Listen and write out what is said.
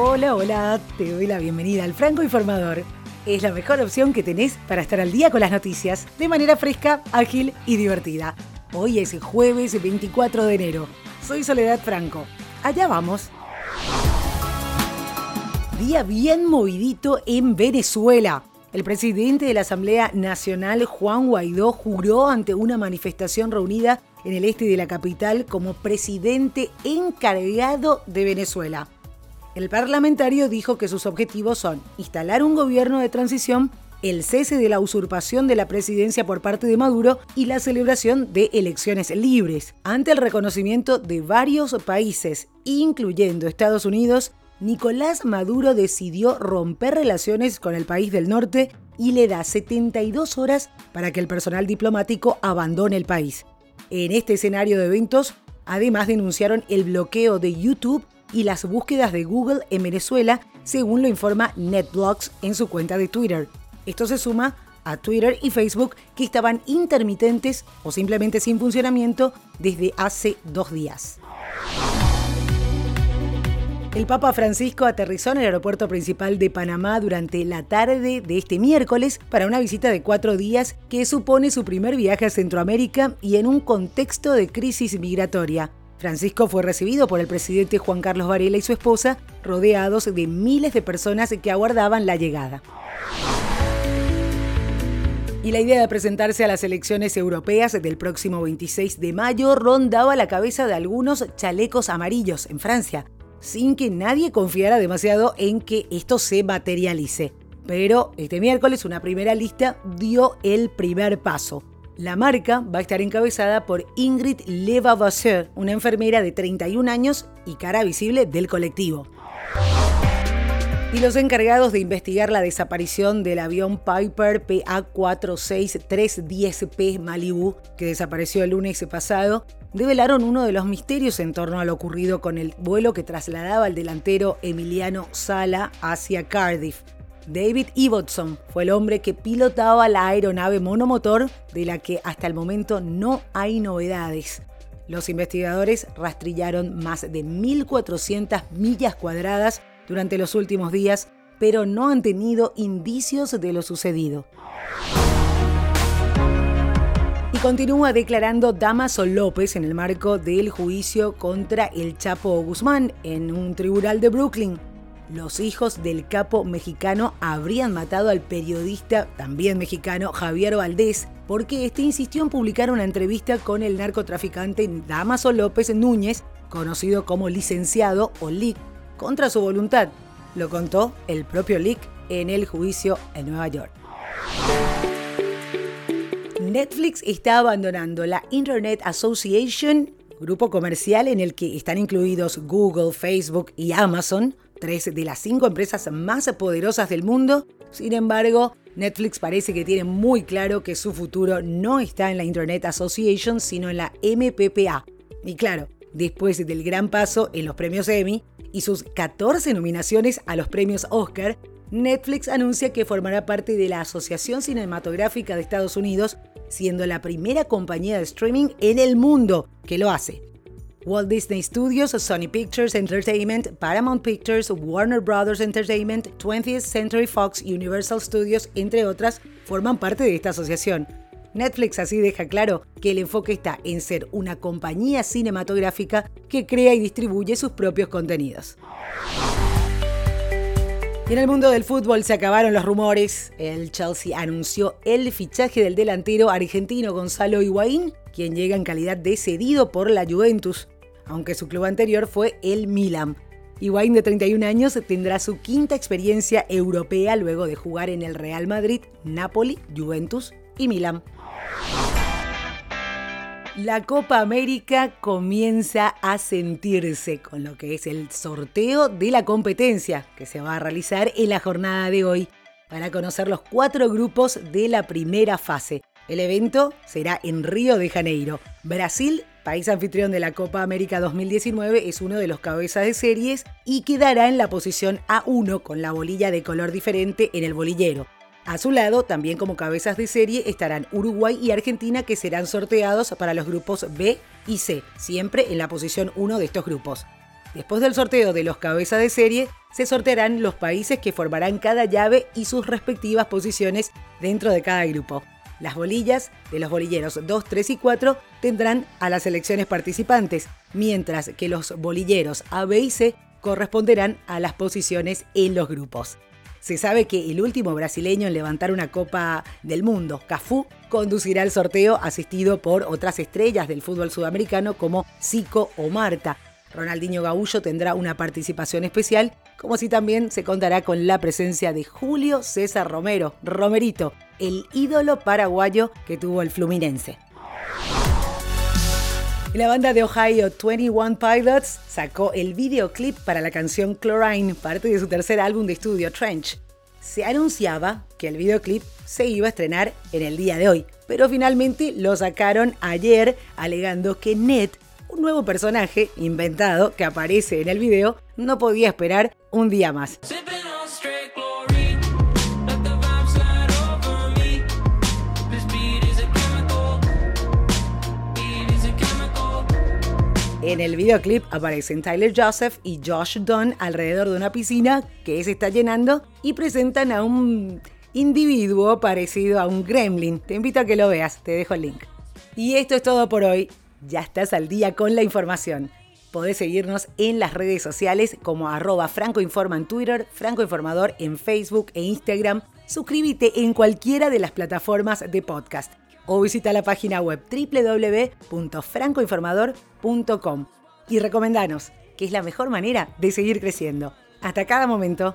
Hola, hola, te doy la bienvenida al Franco Informador. Es la mejor opción que tenés para estar al día con las noticias de manera fresca, ágil y divertida. Hoy es jueves 24 de enero. Soy Soledad Franco. Allá vamos. Día bien movidito en Venezuela. El presidente de la Asamblea Nacional, Juan Guaidó, juró ante una manifestación reunida en el este de la capital como presidente encargado de Venezuela. El parlamentario dijo que sus objetivos son instalar un gobierno de transición, el cese de la usurpación de la presidencia por parte de Maduro y la celebración de elecciones libres. Ante el reconocimiento de varios países, incluyendo Estados Unidos, Nicolás Maduro decidió romper relaciones con el país del norte y le da 72 horas para que el personal diplomático abandone el país. En este escenario de eventos, además denunciaron el bloqueo de YouTube y las búsquedas de Google en Venezuela, según lo informa NetBlocks en su cuenta de Twitter. Esto se suma a Twitter y Facebook que estaban intermitentes o simplemente sin funcionamiento desde hace dos días. El Papa Francisco aterrizó en el aeropuerto principal de Panamá durante la tarde de este miércoles para una visita de cuatro días que supone su primer viaje a Centroamérica y en un contexto de crisis migratoria. Francisco fue recibido por el presidente Juan Carlos Varela y su esposa, rodeados de miles de personas que aguardaban la llegada. Y la idea de presentarse a las elecciones europeas del próximo 26 de mayo rondaba la cabeza de algunos chalecos amarillos en Francia, sin que nadie confiara demasiado en que esto se materialice. Pero este miércoles una primera lista dio el primer paso. La marca va a estar encabezada por Ingrid Levavasseur, una enfermera de 31 años y cara visible del colectivo. Y los encargados de investigar la desaparición del avión Piper PA46310P Malibu, que desapareció el lunes pasado, develaron uno de los misterios en torno a lo ocurrido con el vuelo que trasladaba al delantero Emiliano Sala hacia Cardiff. David Ibbotson fue el hombre que pilotaba la aeronave monomotor de la que hasta el momento no hay novedades. Los investigadores rastrillaron más de 1.400 millas cuadradas durante los últimos días, pero no han tenido indicios de lo sucedido. Y continúa declarando Damaso López en el marco del juicio contra el Chapo Guzmán en un tribunal de Brooklyn. Los hijos del capo mexicano habrían matado al periodista, también mexicano, Javier Valdés, porque este insistió en publicar una entrevista con el narcotraficante Damaso López Núñez, conocido como licenciado o LIC, contra su voluntad. Lo contó el propio LIC en el juicio en Nueva York. Netflix está abandonando la Internet Association, grupo comercial en el que están incluidos Google, Facebook y Amazon, tres de las cinco empresas más poderosas del mundo. Sin embargo, Netflix parece que tiene muy claro que su futuro no está en la Internet Association, sino en la MPPA. Y claro, después del gran paso en los premios Emmy y sus 14 nominaciones a los premios Oscar, Netflix anuncia que formará parte de la Asociación Cinematográfica de Estados Unidos, siendo la primera compañía de streaming en el mundo que lo hace. Walt Disney Studios, Sony Pictures Entertainment, Paramount Pictures, Warner Brothers Entertainment, 20th Century Fox, Universal Studios, entre otras, forman parte de esta asociación. Netflix así deja claro que el enfoque está en ser una compañía cinematográfica que crea y distribuye sus propios contenidos. Y en el mundo del fútbol se acabaron los rumores. El Chelsea anunció el fichaje del delantero argentino Gonzalo Higuaín, quien llega en calidad de cedido por la Juventus aunque su club anterior fue el Milan. Higuaín de 31 años tendrá su quinta experiencia europea luego de jugar en el Real Madrid, Napoli, Juventus y Milan. La Copa América comienza a sentirse con lo que es el sorteo de la competencia que se va a realizar en la jornada de hoy para conocer los cuatro grupos de la primera fase. El evento será en Río de Janeiro. Brasil país anfitrión de la Copa América 2019, es uno de los cabezas de series y quedará en la posición A1 con la bolilla de color diferente en el bolillero. A su lado, también como cabezas de serie, estarán Uruguay y Argentina que serán sorteados para los grupos B y C, siempre en la posición 1 de estos grupos. Después del sorteo de los cabezas de serie, se sortearán los países que formarán cada llave y sus respectivas posiciones dentro de cada grupo. Las bolillas de los bolilleros 2, 3 y 4 tendrán a las selecciones participantes, mientras que los bolilleros A, B y C corresponderán a las posiciones en los grupos. Se sabe que el último brasileño en levantar una Copa del Mundo, Cafú, conducirá el sorteo asistido por otras estrellas del fútbol sudamericano como Zico o Marta. Ronaldinho Gaullo tendrá una participación especial, como si también se contará con la presencia de Julio César Romero, Romerito, el ídolo paraguayo que tuvo el Fluminense. La banda de Ohio 21 Pilots sacó el videoclip para la canción Chlorine, parte de su tercer álbum de estudio Trench. Se anunciaba que el videoclip se iba a estrenar en el día de hoy, pero finalmente lo sacaron ayer alegando que Ned, un nuevo personaje inventado que aparece en el video, no podía esperar un día más. En el videoclip aparecen Tyler Joseph y Josh Dunn alrededor de una piscina que se está llenando y presentan a un individuo parecido a un gremlin. Te invito a que lo veas, te dejo el link. Y esto es todo por hoy. Ya estás al día con la información. Podés seguirnos en las redes sociales como arroba francoinforma en Twitter, francoinformador en Facebook e Instagram. Suscríbete en cualquiera de las plataformas de podcast o visita la página web www.francoinformador.com y recomendanos, que es la mejor manera de seguir creciendo. Hasta cada momento.